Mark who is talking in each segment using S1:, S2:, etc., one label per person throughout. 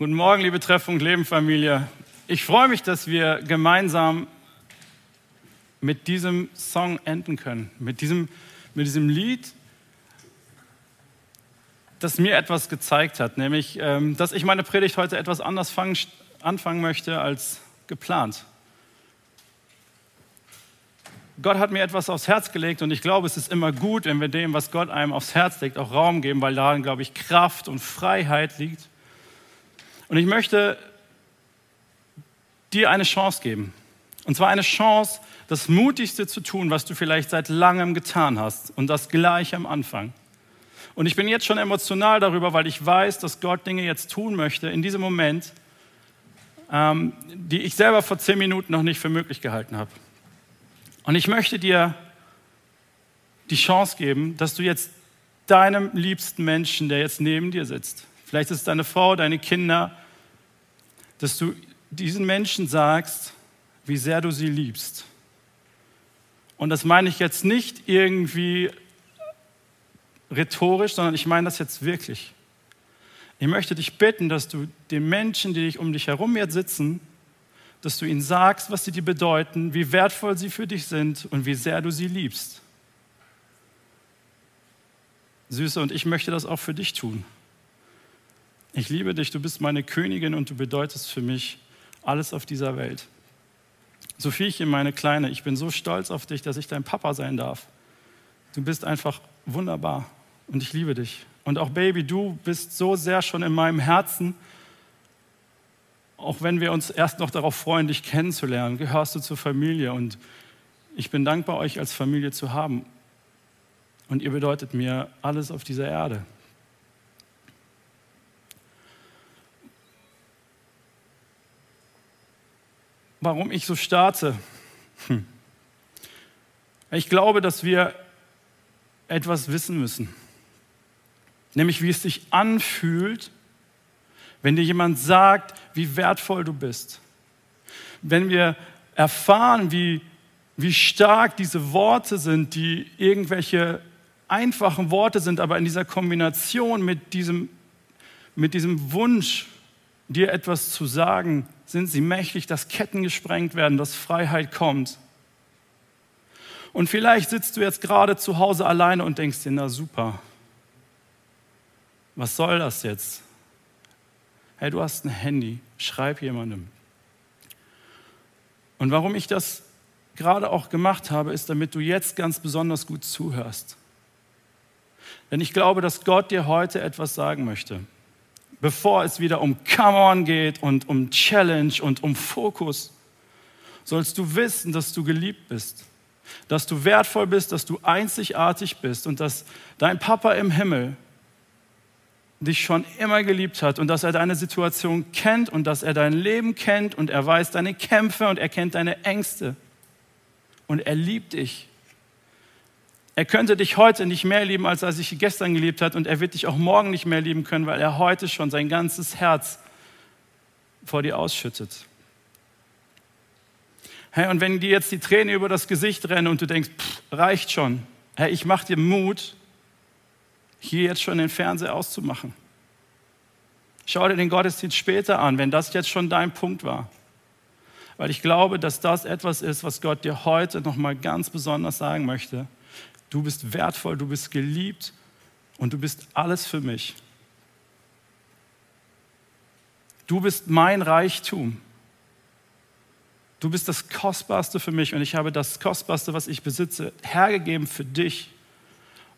S1: Guten Morgen, liebe Treffung Leben Familie. Ich freue mich, dass wir gemeinsam mit diesem Song enden können, mit diesem, mit diesem Lied, das mir etwas gezeigt hat, nämlich, ähm, dass ich meine Predigt heute etwas anders fangen, anfangen möchte als geplant. Gott hat mir etwas aufs Herz gelegt und ich glaube, es ist immer gut, wenn wir dem, was Gott einem aufs Herz legt, auch Raum geben, weil darin, glaube ich, Kraft und Freiheit liegt. Und ich möchte dir eine Chance geben. Und zwar eine Chance, das Mutigste zu tun, was du vielleicht seit langem getan hast. Und das gleich am Anfang. Und ich bin jetzt schon emotional darüber, weil ich weiß, dass Gott Dinge jetzt tun möchte in diesem Moment, ähm, die ich selber vor zehn Minuten noch nicht für möglich gehalten habe. Und ich möchte dir die Chance geben, dass du jetzt deinem liebsten Menschen, der jetzt neben dir sitzt, vielleicht ist es deine Frau, deine Kinder, dass du diesen Menschen sagst, wie sehr du sie liebst. Und das meine ich jetzt nicht irgendwie rhetorisch, sondern ich meine das jetzt wirklich. Ich möchte dich bitten, dass du den Menschen, die dich um dich herum jetzt sitzen, dass du ihnen sagst, was sie dir bedeuten, wie wertvoll sie für dich sind und wie sehr du sie liebst. Süße, und ich möchte das auch für dich tun. Ich liebe dich, du bist meine Königin und du bedeutest für mich alles auf dieser Welt. Sophiechen, meine Kleine, ich bin so stolz auf dich, dass ich dein Papa sein darf. Du bist einfach wunderbar und ich liebe dich. Und auch Baby, du bist so sehr schon in meinem Herzen. Auch wenn wir uns erst noch darauf freuen, dich kennenzulernen, gehörst du zur Familie und ich bin dankbar, euch als Familie zu haben. Und ihr bedeutet mir alles auf dieser Erde. Warum ich so starte. Hm. Ich glaube, dass wir etwas wissen müssen. Nämlich, wie es sich anfühlt, wenn dir jemand sagt, wie wertvoll du bist. Wenn wir erfahren, wie, wie stark diese Worte sind, die irgendwelche einfachen Worte sind, aber in dieser Kombination mit diesem, mit diesem Wunsch, dir etwas zu sagen, sind sie mächtig, dass Ketten gesprengt werden, dass Freiheit kommt. Und vielleicht sitzt du jetzt gerade zu Hause alleine und denkst dir, na super, was soll das jetzt? Hey, du hast ein Handy, schreib jemandem. Und warum ich das gerade auch gemacht habe, ist, damit du jetzt ganz besonders gut zuhörst. Denn ich glaube, dass Gott dir heute etwas sagen möchte bevor es wieder um Come on geht und um Challenge und um Fokus, sollst du wissen, dass du geliebt bist, dass du wertvoll bist, dass du einzigartig bist und dass dein Papa im Himmel dich schon immer geliebt hat und dass er deine Situation kennt und dass er dein Leben kennt und er weiß deine Kämpfe und er kennt deine Ängste. Und er liebt dich er könnte dich heute nicht mehr lieben, als er sich gestern geliebt hat. Und er wird dich auch morgen nicht mehr lieben können, weil er heute schon sein ganzes Herz vor dir ausschüttet. Hey, und wenn dir jetzt die Tränen über das Gesicht rennen und du denkst, pff, reicht schon, hey, ich mache dir Mut, hier jetzt schon den Fernseher auszumachen. Schau dir den Gottesdienst später an, wenn das jetzt schon dein Punkt war. Weil ich glaube, dass das etwas ist, was Gott dir heute nochmal ganz besonders sagen möchte. Du bist wertvoll, du bist geliebt und du bist alles für mich. Du bist mein Reichtum. Du bist das Kostbarste für mich und ich habe das Kostbarste, was ich besitze, hergegeben für dich,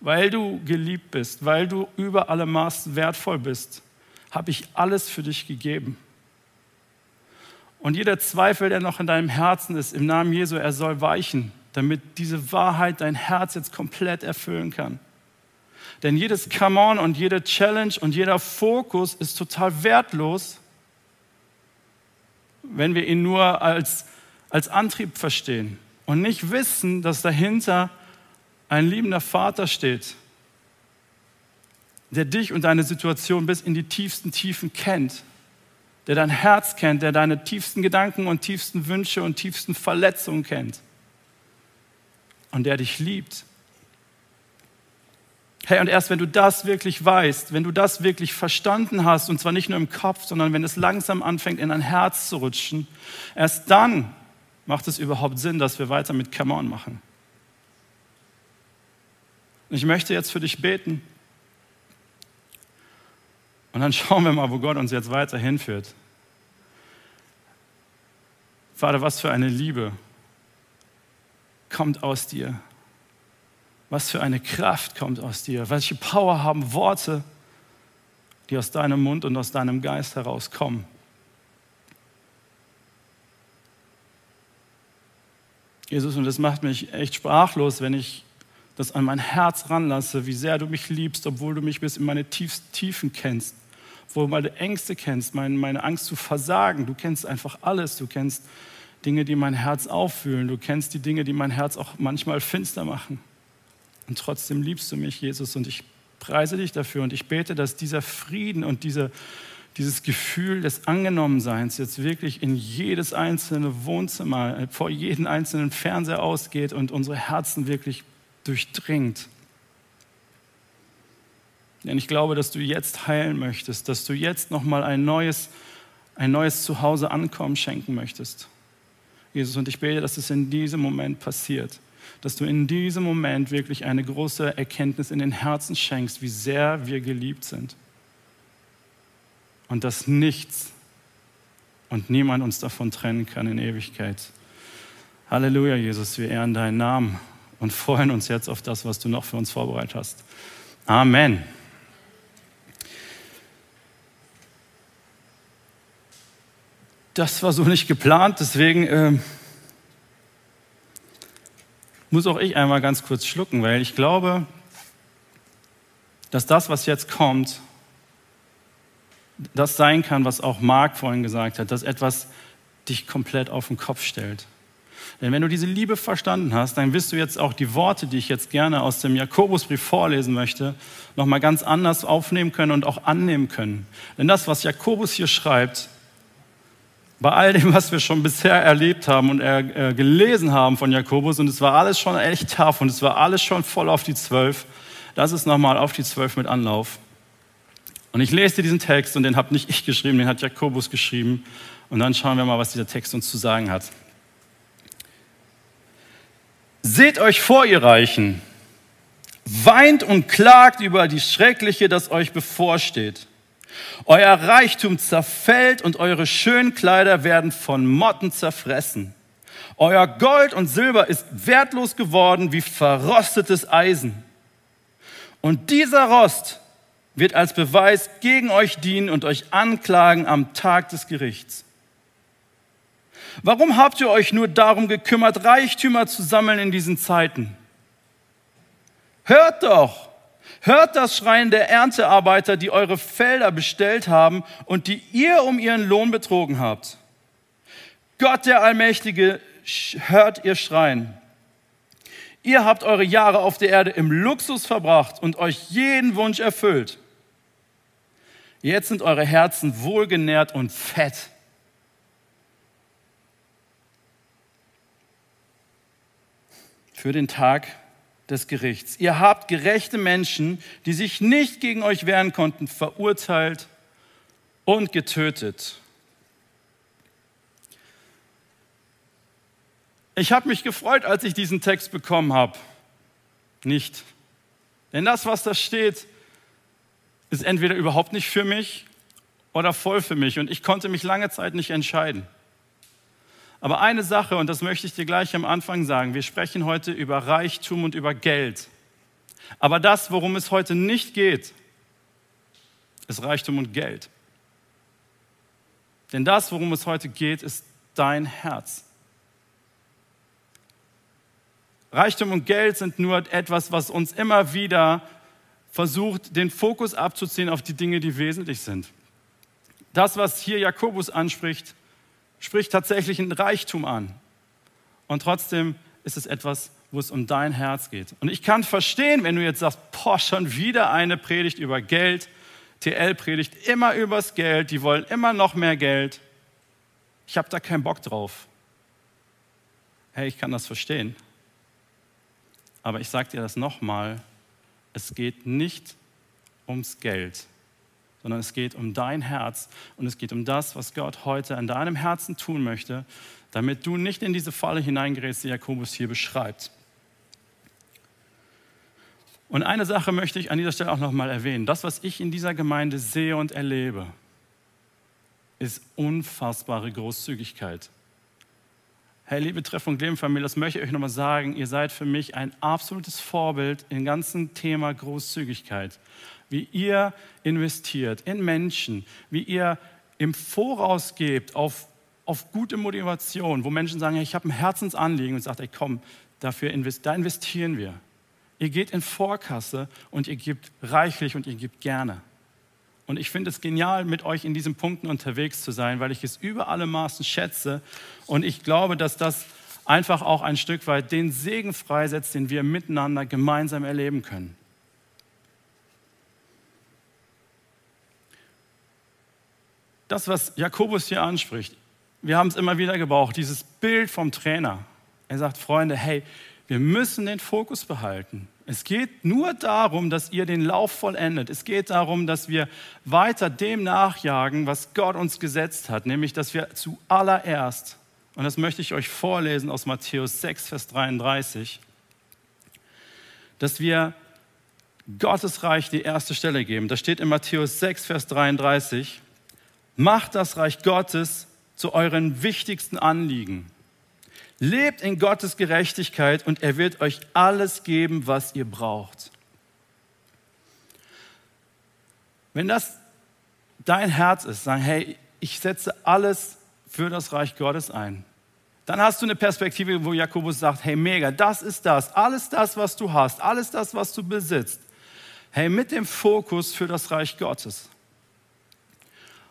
S1: weil du geliebt bist, weil du über alle Maßen wertvoll bist, habe ich alles für dich gegeben. Und jeder Zweifel, der noch in deinem Herzen ist, im Namen Jesu, er soll weichen damit diese Wahrheit dein Herz jetzt komplett erfüllen kann. Denn jedes Come on und jede Challenge und jeder Fokus ist total wertlos, wenn wir ihn nur als, als Antrieb verstehen und nicht wissen, dass dahinter ein liebender Vater steht, der dich und deine Situation bis in die tiefsten Tiefen kennt, der dein Herz kennt, der deine tiefsten Gedanken und tiefsten Wünsche und tiefsten Verletzungen kennt und der dich liebt. Hey, und erst wenn du das wirklich weißt, wenn du das wirklich verstanden hast, und zwar nicht nur im Kopf, sondern wenn es langsam anfängt, in dein Herz zu rutschen, erst dann macht es überhaupt Sinn, dass wir weiter mit Come On machen. Und ich möchte jetzt für dich beten. Und dann schauen wir mal, wo Gott uns jetzt weiter hinführt. Vater, was für eine Liebe kommt aus dir. Was für eine Kraft kommt aus dir. Welche Power haben Worte, die aus deinem Mund und aus deinem Geist herauskommen. Jesus, und das macht mich echt sprachlos, wenn ich das an mein Herz ranlasse, wie sehr du mich liebst, obwohl du mich bis in meine tiefsten Tiefen kennst, obwohl du meine Ängste kennst, meine, meine Angst zu versagen. Du kennst einfach alles. Du kennst Dinge, die mein Herz auffühlen. Du kennst die Dinge, die mein Herz auch manchmal finster machen. Und trotzdem liebst du mich, Jesus, und ich preise dich dafür und ich bete, dass dieser Frieden und diese, dieses Gefühl des Angenommenseins jetzt wirklich in jedes einzelne Wohnzimmer, äh, vor jeden einzelnen Fernseher ausgeht und unsere Herzen wirklich durchdringt. Denn ich glaube, dass du jetzt heilen möchtest, dass du jetzt nochmal ein neues, ein neues Zuhause ankommen schenken möchtest. Jesus, und ich bete, dass es in diesem Moment passiert. Dass du in diesem Moment wirklich eine große Erkenntnis in den Herzen schenkst, wie sehr wir geliebt sind. Und dass nichts und niemand uns davon trennen kann in Ewigkeit. Halleluja, Jesus, wir ehren deinen Namen und freuen uns jetzt auf das, was du noch für uns vorbereitet hast. Amen. Das war so nicht geplant, deswegen äh, muss auch ich einmal ganz kurz schlucken, weil ich glaube, dass das, was jetzt kommt, das sein kann, was auch Marc vorhin gesagt hat, dass etwas dich komplett auf den Kopf stellt. Denn wenn du diese Liebe verstanden hast, dann wirst du jetzt auch die Worte, die ich jetzt gerne aus dem Jakobusbrief vorlesen möchte, nochmal ganz anders aufnehmen können und auch annehmen können. Denn das, was Jakobus hier schreibt, bei all dem, was wir schon bisher erlebt haben und äh, gelesen haben von Jakobus, und es war alles schon echt tough und es war alles schon voll auf die Zwölf, das ist nochmal auf die Zwölf mit Anlauf. Und ich lese dir diesen Text und den habe nicht ich geschrieben, den hat Jakobus geschrieben. Und dann schauen wir mal, was dieser Text uns zu sagen hat. Seht euch vor, ihr Reichen, weint und klagt über die Schreckliche, das euch bevorsteht. Euer Reichtum zerfällt und eure schönen Kleider werden von Motten zerfressen. Euer Gold und Silber ist wertlos geworden wie verrostetes Eisen. Und dieser Rost wird als Beweis gegen euch dienen und euch anklagen am Tag des Gerichts. Warum habt ihr euch nur darum gekümmert, Reichtümer zu sammeln in diesen Zeiten? Hört doch, Hört das Schreien der Erntearbeiter, die eure Felder bestellt haben und die ihr um ihren Lohn betrogen habt. Gott der Allmächtige, hört ihr Schreien. Ihr habt eure Jahre auf der Erde im Luxus verbracht und euch jeden Wunsch erfüllt. Jetzt sind eure Herzen wohlgenährt und fett. Für den Tag, des Gerichts. Ihr habt gerechte Menschen, die sich nicht gegen euch wehren konnten, verurteilt und getötet. Ich habe mich gefreut, als ich diesen Text bekommen habe. Nicht. Denn das, was da steht, ist entweder überhaupt nicht für mich oder voll für mich. Und ich konnte mich lange Zeit nicht entscheiden. Aber eine Sache, und das möchte ich dir gleich am Anfang sagen, wir sprechen heute über Reichtum und über Geld. Aber das, worum es heute nicht geht, ist Reichtum und Geld. Denn das, worum es heute geht, ist dein Herz. Reichtum und Geld sind nur etwas, was uns immer wieder versucht, den Fokus abzuziehen auf die Dinge, die wesentlich sind. Das, was hier Jakobus anspricht, spricht tatsächlich ein Reichtum an. Und trotzdem ist es etwas, wo es um dein Herz geht. Und ich kann verstehen, wenn du jetzt sagst, boah, schon wieder eine Predigt über Geld. TL predigt immer übers Geld, die wollen immer noch mehr Geld. Ich habe da keinen Bock drauf. Hey, ich kann das verstehen. Aber ich sage dir das nochmal, es geht nicht ums Geld, sondern es geht um dein Herz und es geht um das, was Gott heute an deinem Herzen tun möchte, damit du nicht in diese Falle hineingerätst, die Jakobus hier beschreibt. Und eine Sache möchte ich an dieser Stelle auch nochmal erwähnen. Das, was ich in dieser Gemeinde sehe und erlebe, ist unfassbare Großzügigkeit. Hey, liebe Treff- und Lebenfamilie, das möchte ich euch nochmal sagen. Ihr seid für mich ein absolutes Vorbild im ganzen Thema Großzügigkeit. Wie ihr investiert in Menschen, wie ihr im Voraus gebt auf, auf gute Motivation, wo Menschen sagen, hey, ich habe ein Herzensanliegen und sagt, ey, komm, dafür invest, da investieren wir. Ihr geht in Vorkasse und ihr gebt reichlich und ihr gebt gerne. Und ich finde es genial, mit euch in diesen Punkten unterwegs zu sein, weil ich es über alle Maßen schätze. Und ich glaube, dass das einfach auch ein Stück weit den Segen freisetzt, den wir miteinander gemeinsam erleben können. Das, was Jakobus hier anspricht, wir haben es immer wieder gebraucht, dieses Bild vom Trainer. Er sagt, Freunde, hey, wir müssen den Fokus behalten. Es geht nur darum, dass ihr den Lauf vollendet. Es geht darum, dass wir weiter dem nachjagen, was Gott uns gesetzt hat, nämlich dass wir zuallererst, und das möchte ich euch vorlesen aus Matthäus 6, Vers 33, dass wir Gottes Reich die erste Stelle geben. Da steht in Matthäus 6, Vers 33, macht das Reich Gottes zu euren wichtigsten Anliegen. Lebt in Gottes Gerechtigkeit und er wird euch alles geben, was ihr braucht. Wenn das dein Herz ist, sagen, hey, ich setze alles für das Reich Gottes ein, dann hast du eine Perspektive, wo Jakobus sagt, hey, mega, das ist das, alles das, was du hast, alles das, was du besitzt. Hey, mit dem Fokus für das Reich Gottes.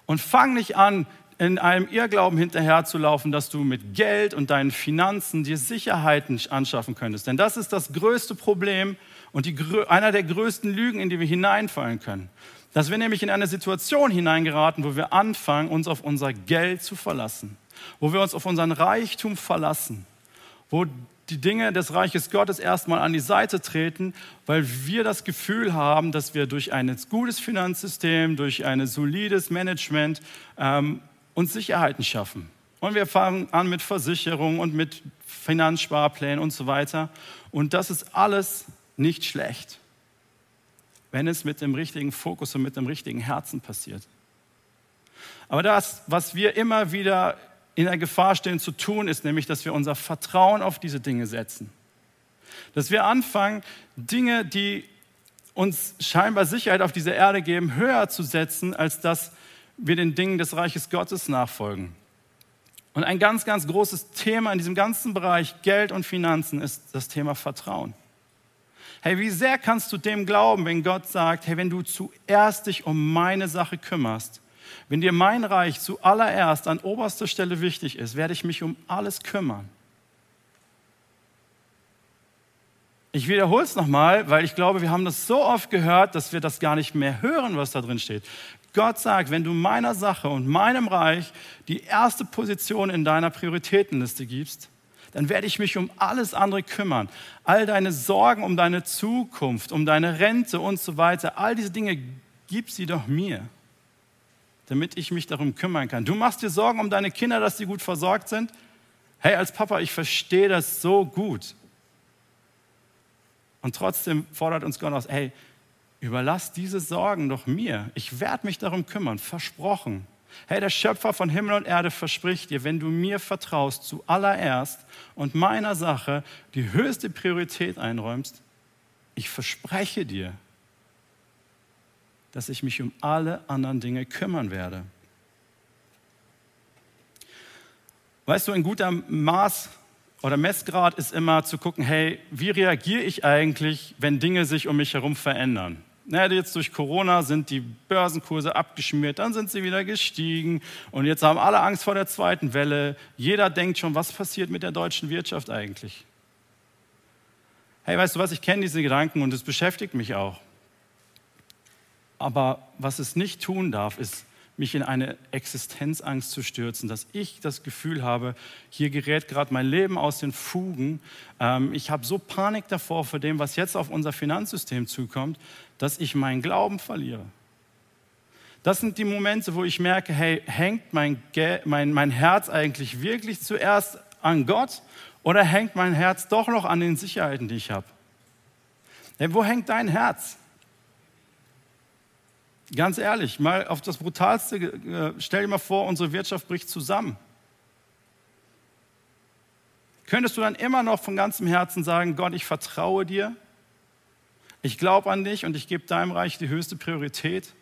S1: Und fang nicht an, in einem Irrglauben hinterherzulaufen, dass du mit Geld und deinen Finanzen dir Sicherheiten anschaffen könntest. Denn das ist das größte Problem und die, einer der größten Lügen, in die wir hineinfallen können. Dass wir nämlich in eine Situation hineingeraten, wo wir anfangen, uns auf unser Geld zu verlassen, wo wir uns auf unseren Reichtum verlassen, wo die Dinge des Reiches Gottes erstmal an die Seite treten, weil wir das Gefühl haben, dass wir durch ein gutes Finanzsystem, durch ein solides Management ähm, uns Sicherheiten schaffen. Und wir fangen an mit Versicherungen und mit Finanzsparplänen und so weiter. Und das ist alles nicht schlecht, wenn es mit dem richtigen Fokus und mit dem richtigen Herzen passiert. Aber das, was wir immer wieder in der Gefahr stehen zu tun, ist nämlich, dass wir unser Vertrauen auf diese Dinge setzen. Dass wir anfangen, Dinge, die uns scheinbar Sicherheit auf dieser Erde geben, höher zu setzen, als das, wir den Dingen des Reiches Gottes nachfolgen. Und ein ganz, ganz großes Thema in diesem ganzen Bereich Geld und Finanzen ist das Thema Vertrauen. Hey, wie sehr kannst du dem glauben, wenn Gott sagt, hey, wenn du zuerst dich um meine Sache kümmerst, wenn dir mein Reich zuallererst an oberster Stelle wichtig ist, werde ich mich um alles kümmern. Ich wiederhole es nochmal, weil ich glaube, wir haben das so oft gehört, dass wir das gar nicht mehr hören, was da drin steht. Gott sagt, wenn du meiner Sache und meinem Reich die erste Position in deiner Prioritätenliste gibst, dann werde ich mich um alles andere kümmern. All deine Sorgen um deine Zukunft, um deine Rente und so weiter, all diese Dinge, gib sie doch mir, damit ich mich darum kümmern kann. Du machst dir Sorgen um deine Kinder, dass sie gut versorgt sind? Hey, als Papa, ich verstehe das so gut. Und trotzdem fordert uns Gott aus, hey, überlass diese Sorgen doch mir. Ich werde mich darum kümmern, versprochen. Hey, der Schöpfer von Himmel und Erde verspricht dir, wenn du mir vertraust zuallererst und meiner Sache die höchste Priorität einräumst, ich verspreche dir, dass ich mich um alle anderen Dinge kümmern werde. Weißt du, ein guter Maß oder Messgrad ist immer zu gucken, hey, wie reagiere ich eigentlich, wenn Dinge sich um mich herum verändern? Na, jetzt durch Corona sind die Börsenkurse abgeschmiert, dann sind sie wieder gestiegen und jetzt haben alle Angst vor der zweiten Welle. Jeder denkt schon, was passiert mit der deutschen Wirtschaft eigentlich? Hey, weißt du was, ich kenne diese Gedanken und es beschäftigt mich auch. Aber was es nicht tun darf, ist mich in eine Existenzangst zu stürzen, dass ich das Gefühl habe, hier gerät gerade mein Leben aus den Fugen. Ähm, ich habe so Panik davor vor dem, was jetzt auf unser Finanzsystem zukommt, dass ich meinen Glauben verliere. Das sind die Momente, wo ich merke, hey, hängt mein, mein, mein Herz eigentlich wirklich zuerst an Gott oder hängt mein Herz doch noch an den Sicherheiten, die ich habe? Hey, wo hängt dein Herz? Ganz ehrlich, mal auf das Brutalste, äh, stell dir mal vor, unsere Wirtschaft bricht zusammen. Könntest du dann immer noch von ganzem Herzen sagen, Gott, ich vertraue dir, ich glaube an dich und ich gebe deinem Reich die höchste Priorität?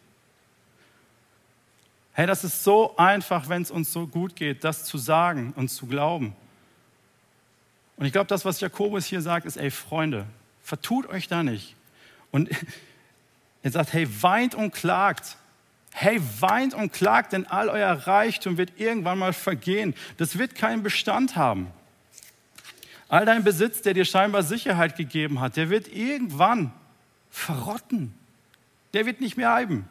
S1: Hey, das ist so einfach, wenn es uns so gut geht, das zu sagen und zu glauben. Und ich glaube, das, was Jakobus hier sagt, ist, ey Freunde, vertut euch da nicht. Und er sagt, hey, weint und klagt. Hey, weint und klagt, denn all euer Reichtum wird irgendwann mal vergehen. Das wird keinen Bestand haben. All dein Besitz, der dir scheinbar Sicherheit gegeben hat, der wird irgendwann verrotten. Der wird nicht mehr bleiben.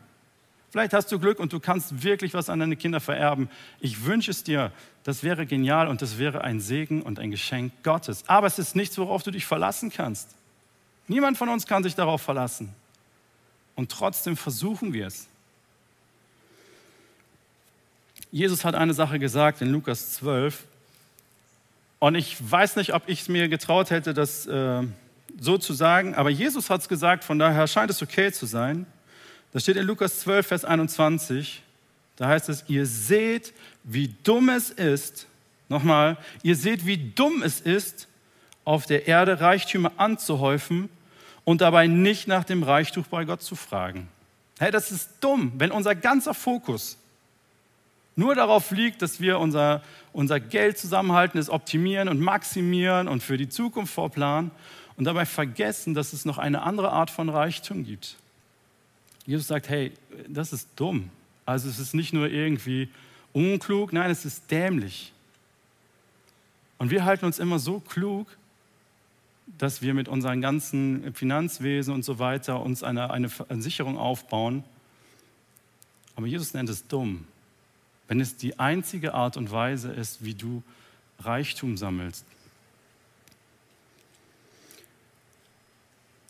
S1: Vielleicht hast du Glück und du kannst wirklich was an deine Kinder vererben. Ich wünsche es dir. Das wäre genial und das wäre ein Segen und ein Geschenk Gottes. Aber es ist nichts, worauf du dich verlassen kannst. Niemand von uns kann sich darauf verlassen. Und trotzdem versuchen wir es. Jesus hat eine Sache gesagt in Lukas 12. Und ich weiß nicht, ob ich es mir getraut hätte, das äh, so zu sagen, aber Jesus hat es gesagt, von daher scheint es okay zu sein. Das steht in Lukas 12, Vers 21. Da heißt es, ihr seht, wie dumm es ist, nochmal, ihr seht, wie dumm es ist, auf der Erde Reichtümer anzuhäufen und dabei nicht nach dem Reichtum bei Gott zu fragen. Hey, das ist dumm, wenn unser ganzer Fokus nur darauf liegt, dass wir unser, unser Geld zusammenhalten, es optimieren und maximieren und für die Zukunft vorplanen und dabei vergessen, dass es noch eine andere Art von Reichtum gibt. Jesus sagt, hey, das ist dumm. Also es ist nicht nur irgendwie unklug, nein, es ist dämlich. Und wir halten uns immer so klug, dass wir mit unserem ganzen Finanzwesen und so weiter uns eine, eine, Sicherung aufbauen. Aber Jesus nennt es dumm, wenn es die einzige Art und Weise ist, wie du Reichtum sammelst.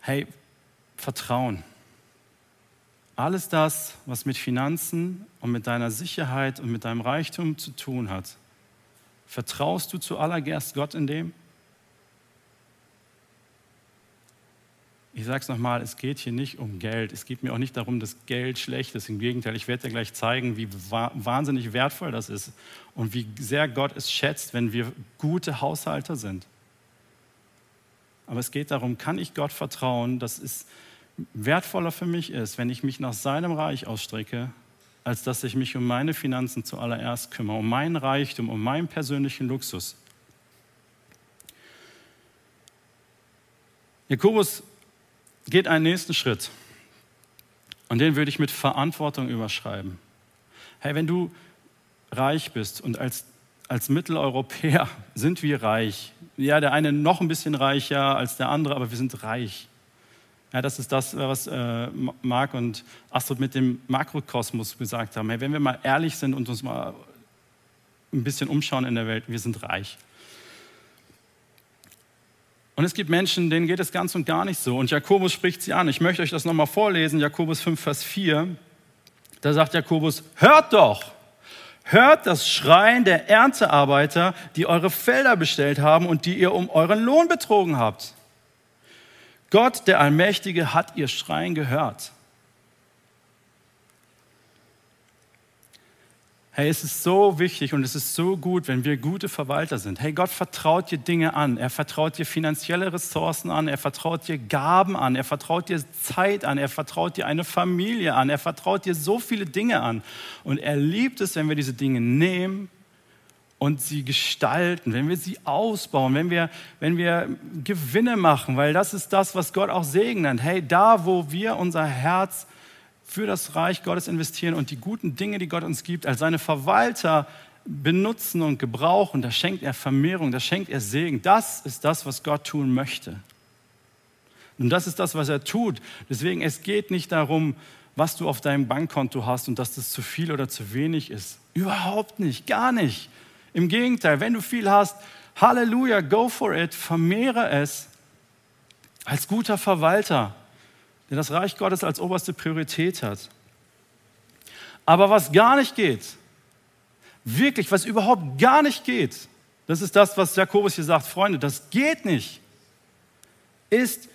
S1: Hey, Vertrauen. Alles das, was mit Finanzen und mit deiner Sicherheit und mit deinem Reichtum zu tun hat, vertraust du zuallererst Gott in dem? Ich sage es nochmal, es geht hier nicht um Geld. Es geht mir auch nicht darum, dass Geld schlecht ist. Im Gegenteil, ich werde dir gleich zeigen, wie wahnsinnig wertvoll das ist und wie sehr Gott es schätzt, wenn wir gute Haushalter sind. Aber es geht darum, kann ich Gott vertrauen, dass es wertvoller für mich ist, wenn ich mich nach seinem Reich ausstrecke, als dass ich mich um meine Finanzen zuallererst kümmere, um meinen Reichtum, um meinen persönlichen Luxus. Jakobus geht einen nächsten Schritt und den würde ich mit Verantwortung überschreiben. Hey, wenn du reich bist und als, als Mitteleuropäer sind wir reich, ja, der eine noch ein bisschen reicher als der andere, aber wir sind reich. Ja, das ist das, was äh, Marc und Astrid mit dem Makrokosmos gesagt haben. Hey, wenn wir mal ehrlich sind und uns mal ein bisschen umschauen in der Welt, wir sind reich. Und es gibt Menschen, denen geht es ganz und gar nicht so. Und Jakobus spricht sie an. Ich möchte euch das nochmal vorlesen, Jakobus 5, Vers 4. Da sagt Jakobus, hört doch, hört das Schreien der Erntearbeiter, die eure Felder bestellt haben und die ihr um euren Lohn betrogen habt. Gott, der Allmächtige, hat ihr Schreien gehört. Hey, es ist so wichtig und es ist so gut, wenn wir gute Verwalter sind. Hey, Gott vertraut dir Dinge an. Er vertraut dir finanzielle Ressourcen an. Er vertraut dir Gaben an. Er vertraut dir Zeit an. Er vertraut dir eine Familie an. Er vertraut dir so viele Dinge an. Und er liebt es, wenn wir diese Dinge nehmen und sie gestalten, wenn wir sie ausbauen, wenn wir, wenn wir Gewinne machen, weil das ist das, was Gott auch segnet. Hey, da, wo wir unser Herz für das Reich Gottes investieren und die guten Dinge, die Gott uns gibt, als seine Verwalter benutzen und gebrauchen, da schenkt er Vermehrung, da schenkt er Segen. Das ist das, was Gott tun möchte. Und das ist das, was er tut. Deswegen, es geht nicht darum, was du auf deinem Bankkonto hast und dass das zu viel oder zu wenig ist. Überhaupt nicht, gar nicht. Im Gegenteil, wenn du viel hast, Halleluja, go for it, vermehre es als guter Verwalter, der das Reich Gottes als oberste Priorität hat. Aber was gar nicht geht, wirklich, was überhaupt gar nicht geht, das ist das, was Jakobus hier sagt, Freunde, das geht nicht, ist,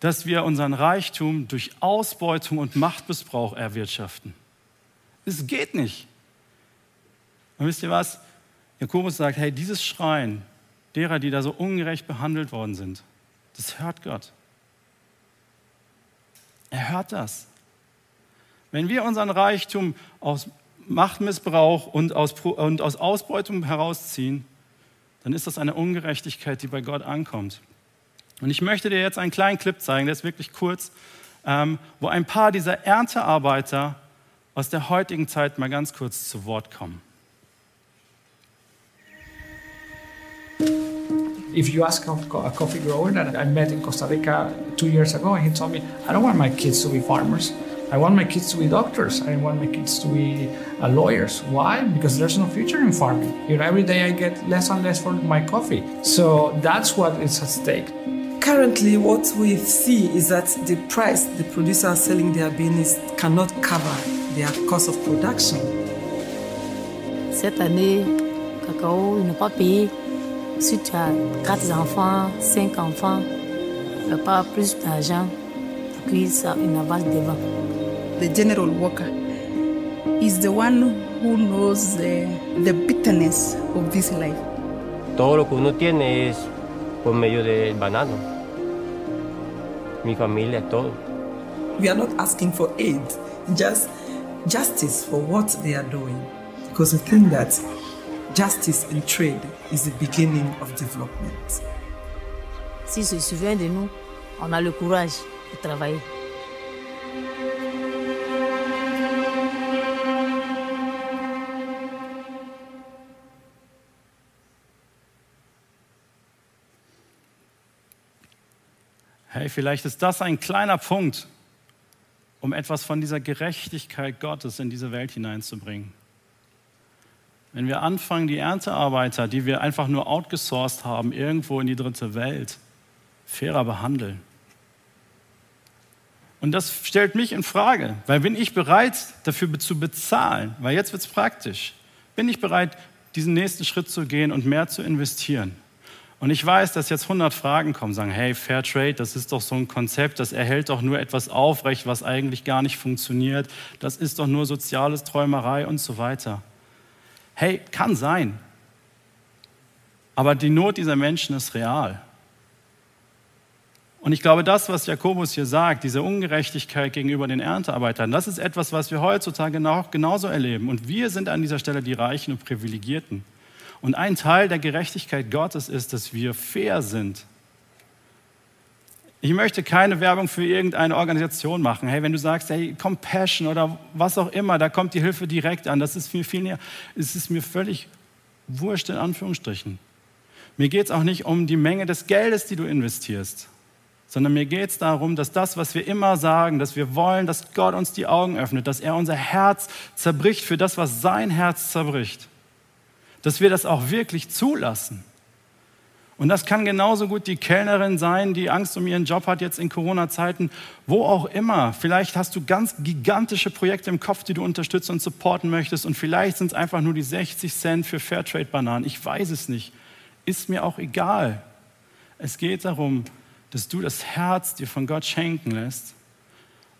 S1: dass wir unseren Reichtum durch Ausbeutung und Machtmissbrauch erwirtschaften. Es geht nicht. Und wisst ihr was? Jakobus sagt, hey, dieses Schreien derer, die da so ungerecht behandelt worden sind, das hört Gott. Er hört das. Wenn wir unseren Reichtum aus Machtmissbrauch und aus, und aus Ausbeutung herausziehen, dann ist das eine Ungerechtigkeit, die bei Gott ankommt. Und ich möchte dir jetzt einen kleinen Clip zeigen, der ist wirklich kurz, ähm, wo ein paar dieser Erntearbeiter aus der heutigen Zeit mal ganz kurz zu Wort kommen.
S2: If you ask a coffee grower that I met in Costa Rica two years ago, he told me, I don't want my kids to be farmers. I want my kids to be doctors. I want my kids to be uh, lawyers. Why? Because there's no future in farming. You know, every day I get less and less for my coffee. So that's what is at stake.
S3: Currently, what we see is that the price the producers are selling their beans cannot cover their cost of production.
S4: Cette année, cacao, il n'a pas payé. Si tu as 4 enfants, 5 enfants, tu pas plus d'argent, puis ça, une avance devant.
S5: The general worker is the one who knows the, the bitterness of this life.
S6: Todo lo que uno tiene es por medio del banano. mi familia, todo.
S3: We are not asking for aid, just justice for what they are doing. Because we think that justice in trade is the beginning of development.
S4: Si se souvient de nous, on a le courage de travailler.
S1: Hey, vielleicht ist das ein kleiner Punkt, um etwas von dieser Gerechtigkeit Gottes in diese Welt hineinzubringen. Wenn wir anfangen, die Erntearbeiter, die wir einfach nur outgesourced haben, irgendwo in die dritte Welt, fairer behandeln. Und das stellt mich in Frage, weil bin ich bereit, dafür zu bezahlen? Weil jetzt wird es praktisch. Bin ich bereit, diesen nächsten Schritt zu gehen und mehr zu investieren? Und ich weiß, dass jetzt 100 Fragen kommen, sagen, hey, Fair Trade, das ist doch so ein Konzept, das erhält doch nur etwas aufrecht, was eigentlich gar nicht funktioniert. Das ist doch nur soziales Träumerei und so weiter. Hey, kann sein. Aber die Not dieser Menschen ist real. Und ich glaube, das, was Jakobus hier sagt, diese Ungerechtigkeit gegenüber den Erntearbeitern, das ist etwas, was wir heutzutage genauso erleben. Und wir sind an dieser Stelle die Reichen und Privilegierten. Und ein Teil der Gerechtigkeit Gottes ist, dass wir fair sind. Ich möchte keine Werbung für irgendeine Organisation machen. Hey, wenn du sagst, hey, Compassion oder was auch immer, da kommt die Hilfe direkt an. Das ist mir viel näher. Es ist mir völlig wurscht in Anführungsstrichen. Mir geht es auch nicht um die Menge des Geldes, die du investierst, sondern mir geht es darum, dass das, was wir immer sagen, dass wir wollen, dass Gott uns die Augen öffnet, dass er unser Herz zerbricht für das, was sein Herz zerbricht dass wir das auch wirklich zulassen. Und das kann genauso gut die Kellnerin sein, die Angst um ihren Job hat jetzt in Corona-Zeiten, wo auch immer. Vielleicht hast du ganz gigantische Projekte im Kopf, die du unterstützen und supporten möchtest. Und vielleicht sind es einfach nur die 60 Cent für Fairtrade-Bananen. Ich weiß es nicht. Ist mir auch egal. Es geht darum, dass du das Herz dir von Gott schenken lässt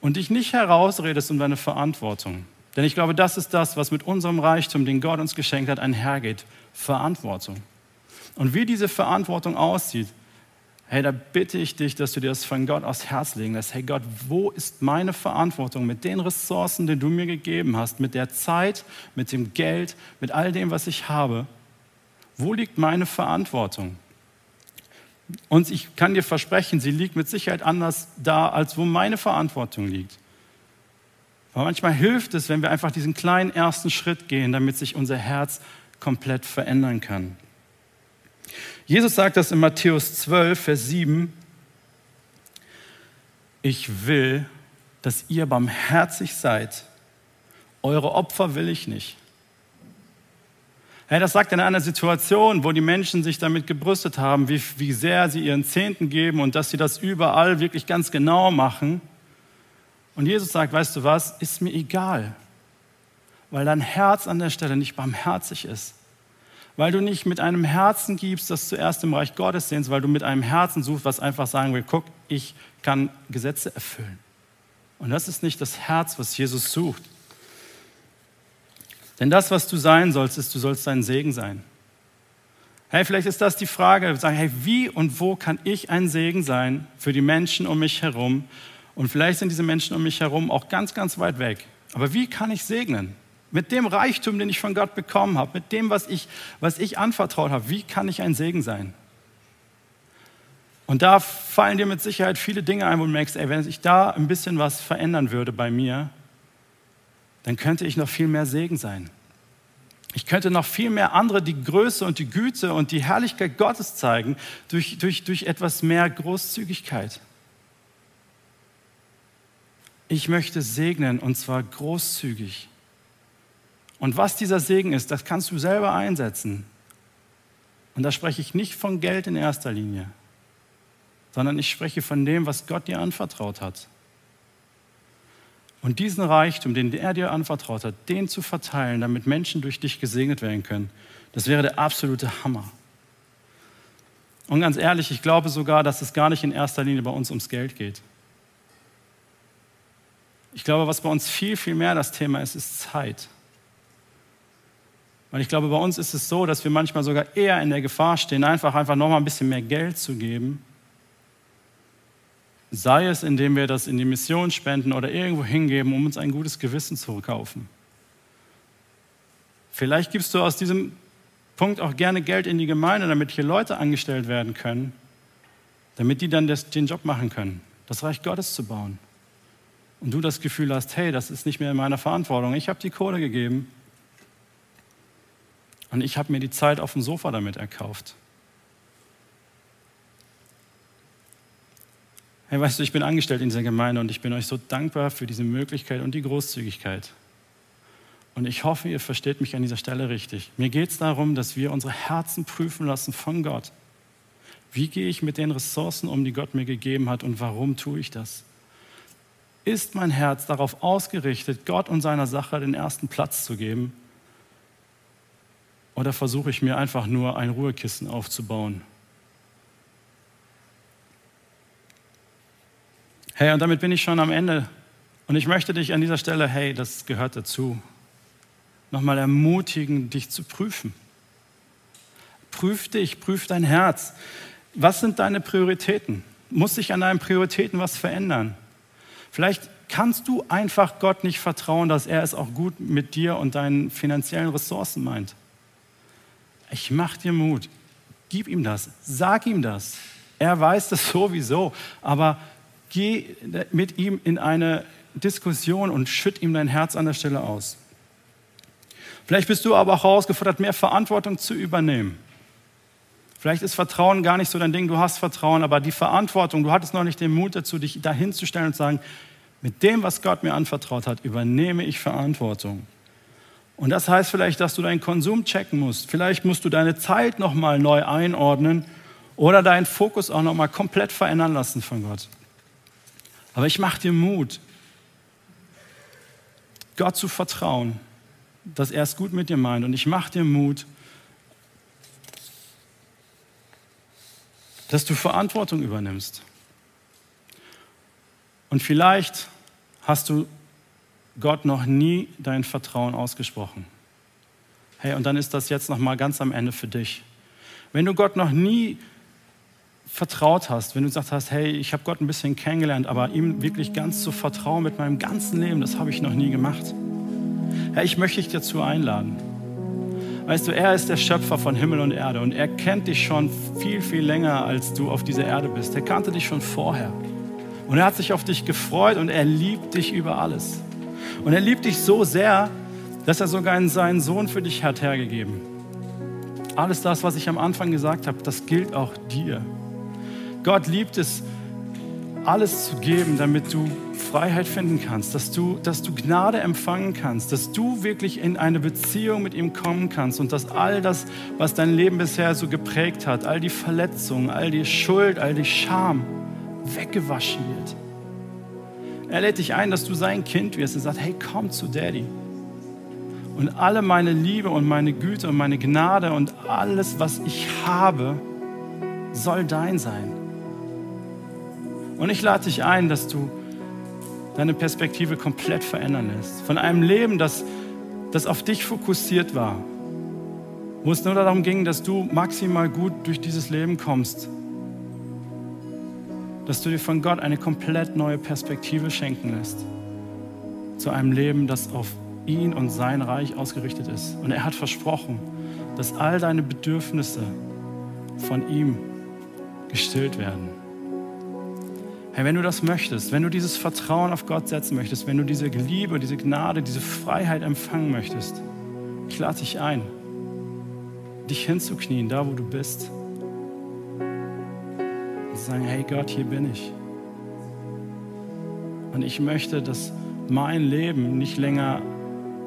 S1: und dich nicht herausredest um deine Verantwortung. Denn ich glaube, das ist das, was mit unserem Reichtum, den Gott uns geschenkt hat, einhergeht. Verantwortung. Und wie diese Verantwortung aussieht, hey, da bitte ich dich, dass du dir das von Gott aufs Herz legen lässt. Hey Gott, wo ist meine Verantwortung mit den Ressourcen, die du mir gegeben hast, mit der Zeit, mit dem Geld, mit all dem, was ich habe? Wo liegt meine Verantwortung? Und ich kann dir versprechen, sie liegt mit Sicherheit anders da, als wo meine Verantwortung liegt. Aber manchmal hilft es, wenn wir einfach diesen kleinen ersten Schritt gehen, damit sich unser Herz komplett verändern kann. Jesus sagt das in Matthäus 12, Vers 7. Ich will, dass ihr barmherzig seid. Eure Opfer will ich nicht. Hey, das sagt in einer Situation, wo die Menschen sich damit gebrüstet haben, wie, wie sehr sie ihren Zehnten geben und dass sie das überall wirklich ganz genau machen. Und Jesus sagt, weißt du was, ist mir egal, weil dein Herz an der Stelle nicht barmherzig ist. Weil du nicht mit einem Herzen gibst, das zuerst im Reich Gottes sehnst, weil du mit einem Herzen suchst, was einfach sagen will, guck, ich kann Gesetze erfüllen. Und das ist nicht das Herz, was Jesus sucht. Denn das, was du sein sollst, ist, du sollst ein Segen sein. Hey, vielleicht ist das die Frage, sagen, hey, wie und wo kann ich ein Segen sein für die Menschen um mich herum? Und vielleicht sind diese Menschen um mich herum auch ganz, ganz weit weg. Aber wie kann ich segnen? Mit dem Reichtum, den ich von Gott bekommen habe, mit dem, was ich, was ich anvertraut habe, wie kann ich ein Segen sein? Und da fallen dir mit Sicherheit viele Dinge ein, wo du merkst, ey, wenn ich da ein bisschen was verändern würde bei mir, dann könnte ich noch viel mehr Segen sein. Ich könnte noch viel mehr andere die Größe und die Güte und die Herrlichkeit Gottes zeigen durch, durch, durch etwas mehr Großzügigkeit. Ich möchte segnen und zwar großzügig. Und was dieser Segen ist, das kannst du selber einsetzen. Und da spreche ich nicht von Geld in erster Linie, sondern ich spreche von dem, was Gott dir anvertraut hat. Und diesen Reichtum, den er dir anvertraut hat, den zu verteilen, damit Menschen durch dich gesegnet werden können, das wäre der absolute Hammer. Und ganz ehrlich, ich glaube sogar, dass es gar nicht in erster Linie bei uns ums Geld geht. Ich glaube, was bei uns viel, viel mehr das Thema ist, ist Zeit. Weil ich glaube, bei uns ist es so, dass wir manchmal sogar eher in der Gefahr stehen, einfach, einfach nochmal ein bisschen mehr Geld zu geben. Sei es, indem wir das in die Mission spenden oder irgendwo hingeben, um uns ein gutes Gewissen zu kaufen. Vielleicht gibst du aus diesem Punkt auch gerne Geld in die Gemeinde, damit hier Leute angestellt werden können, damit die dann das, den Job machen können, das Reich Gottes zu bauen und du das Gefühl hast, hey, das ist nicht mehr in meiner Verantwortung, ich habe die Kohle gegeben und ich habe mir die Zeit auf dem Sofa damit erkauft. Hey, weißt du, ich bin angestellt in dieser Gemeinde und ich bin euch so dankbar für diese Möglichkeit und die Großzügigkeit. Und ich hoffe, ihr versteht mich an dieser Stelle richtig. Mir geht es darum, dass wir unsere Herzen prüfen lassen von Gott. Wie gehe ich mit den Ressourcen um, die Gott mir gegeben hat und warum tue ich das? Ist mein Herz darauf ausgerichtet, Gott und seiner Sache den ersten Platz zu geben? Oder versuche ich mir einfach nur ein Ruhekissen aufzubauen? Hey, und damit bin ich schon am Ende. Und ich möchte dich an dieser Stelle, hey, das gehört dazu, nochmal ermutigen, dich zu prüfen. Prüf dich, prüf dein Herz. Was sind deine Prioritäten? Muss sich an deinen Prioritäten was verändern? Vielleicht kannst du einfach Gott nicht vertrauen, dass er es auch gut mit dir und deinen finanziellen Ressourcen meint. Ich mach dir Mut. Gib ihm das. Sag ihm das. Er weiß das sowieso. Aber geh mit ihm in eine Diskussion und schütt ihm dein Herz an der Stelle aus. Vielleicht bist du aber auch herausgefordert, mehr Verantwortung zu übernehmen. Vielleicht ist Vertrauen gar nicht so dein Ding, du hast Vertrauen, aber die Verantwortung, du hattest noch nicht den Mut dazu, dich dahin zu stellen und zu sagen, mit dem, was Gott mir anvertraut hat, übernehme ich Verantwortung. Und das heißt vielleicht, dass du deinen Konsum checken musst. Vielleicht musst du deine Zeit nochmal neu einordnen oder deinen Fokus auch nochmal komplett verändern lassen von Gott. Aber ich mache dir Mut, Gott zu vertrauen, dass er es gut mit dir meint. Und ich mache dir Mut, dass du Verantwortung übernimmst. Und vielleicht hast du Gott noch nie dein Vertrauen ausgesprochen. Hey, und dann ist das jetzt noch mal ganz am Ende für dich. Wenn du Gott noch nie vertraut hast, wenn du gesagt hast, hey, ich habe Gott ein bisschen kennengelernt, aber ihm wirklich ganz zu vertrauen mit meinem ganzen Leben, das habe ich noch nie gemacht. Herr, ich möchte dich dazu einladen. Weißt du, er ist der Schöpfer von Himmel und Erde und er kennt dich schon viel, viel länger, als du auf dieser Erde bist. Er kannte dich schon vorher. Und er hat sich auf dich gefreut und er liebt dich über alles. Und er liebt dich so sehr, dass er sogar seinen Sohn für dich hat hergegeben. Alles das, was ich am Anfang gesagt habe, das gilt auch dir. Gott liebt es, alles zu geben, damit du Freiheit finden kannst, dass du, dass du Gnade empfangen kannst, dass du wirklich in eine Beziehung mit ihm kommen kannst und dass all das, was dein Leben bisher so geprägt hat, all die Verletzungen, all die Schuld, all die Scham, weggewaschen wird. Er lädt dich ein, dass du sein Kind wirst. Er sagt, hey, komm zu Daddy. Und alle meine Liebe und meine Güte und meine Gnade und alles, was ich habe, soll dein sein. Und ich lade dich ein, dass du deine Perspektive komplett verändern lässt. Von einem Leben, das, das auf dich fokussiert war, wo es nur darum ging, dass du maximal gut durch dieses Leben kommst, dass du dir von Gott eine komplett neue Perspektive schenken lässt. Zu einem Leben, das auf ihn und sein Reich ausgerichtet ist. Und er hat versprochen, dass all deine Bedürfnisse von ihm gestillt werden. Hey, wenn du das möchtest, wenn du dieses Vertrauen auf Gott setzen möchtest, wenn du diese Liebe, diese Gnade, diese Freiheit empfangen möchtest, ich lade dich ein, dich hinzuknien, da wo du bist. Sagen, hey Gott, hier bin ich. Und ich möchte, dass mein Leben nicht länger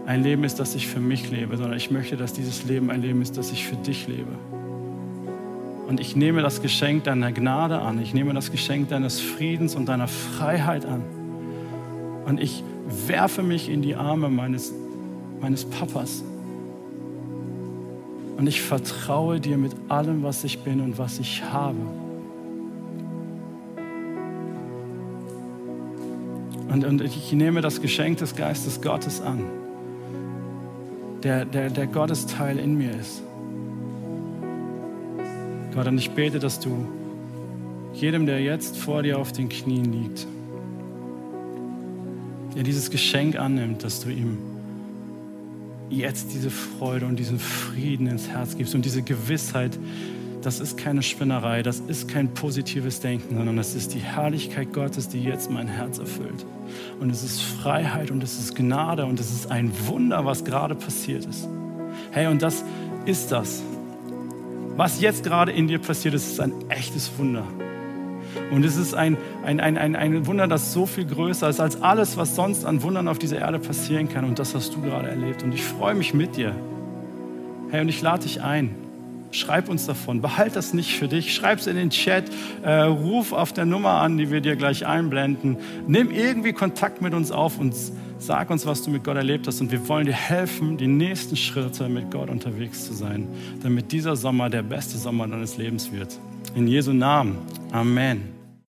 S1: ein Leben ist, das ich für mich lebe, sondern ich möchte, dass dieses Leben ein Leben ist, das ich für dich lebe. Und ich nehme das Geschenk deiner Gnade an. Ich nehme das Geschenk deines Friedens und deiner Freiheit an. Und ich werfe mich in die Arme meines, meines Papas. Und ich vertraue dir mit allem, was ich bin und was ich habe. Und, und ich nehme das Geschenk des Geistes Gottes an, der, der, der Gottesteil in mir ist. Gott, und ich bete, dass du jedem, der jetzt vor dir auf den Knien liegt, der dieses Geschenk annimmt, dass du ihm jetzt diese Freude und diesen Frieden ins Herz gibst und diese Gewissheit, das ist keine Spinnerei, das ist kein positives Denken, sondern das ist die Herrlichkeit Gottes, die jetzt mein Herz erfüllt. Und es ist Freiheit und es ist Gnade und es ist ein Wunder, was gerade passiert ist. Hey, und das ist das. Was jetzt gerade in dir passiert, ist, ist ein echtes Wunder. Und es ist ein, ein, ein, ein, ein Wunder, das so viel größer ist als alles, was sonst an Wundern auf dieser Erde passieren kann. Und das hast du gerade erlebt. Und ich freue mich mit dir. Hey, und ich lade dich ein. Schreib uns davon. Behalt das nicht für dich. Schreib es in den Chat. Äh, ruf auf der Nummer an, die wir dir gleich einblenden. Nimm irgendwie Kontakt mit uns auf und Sag uns, was du mit Gott erlebt hast und wir wollen dir helfen, die nächsten Schritte mit Gott unterwegs zu sein, damit dieser Sommer der beste Sommer deines Lebens wird. In Jesu Namen. Amen.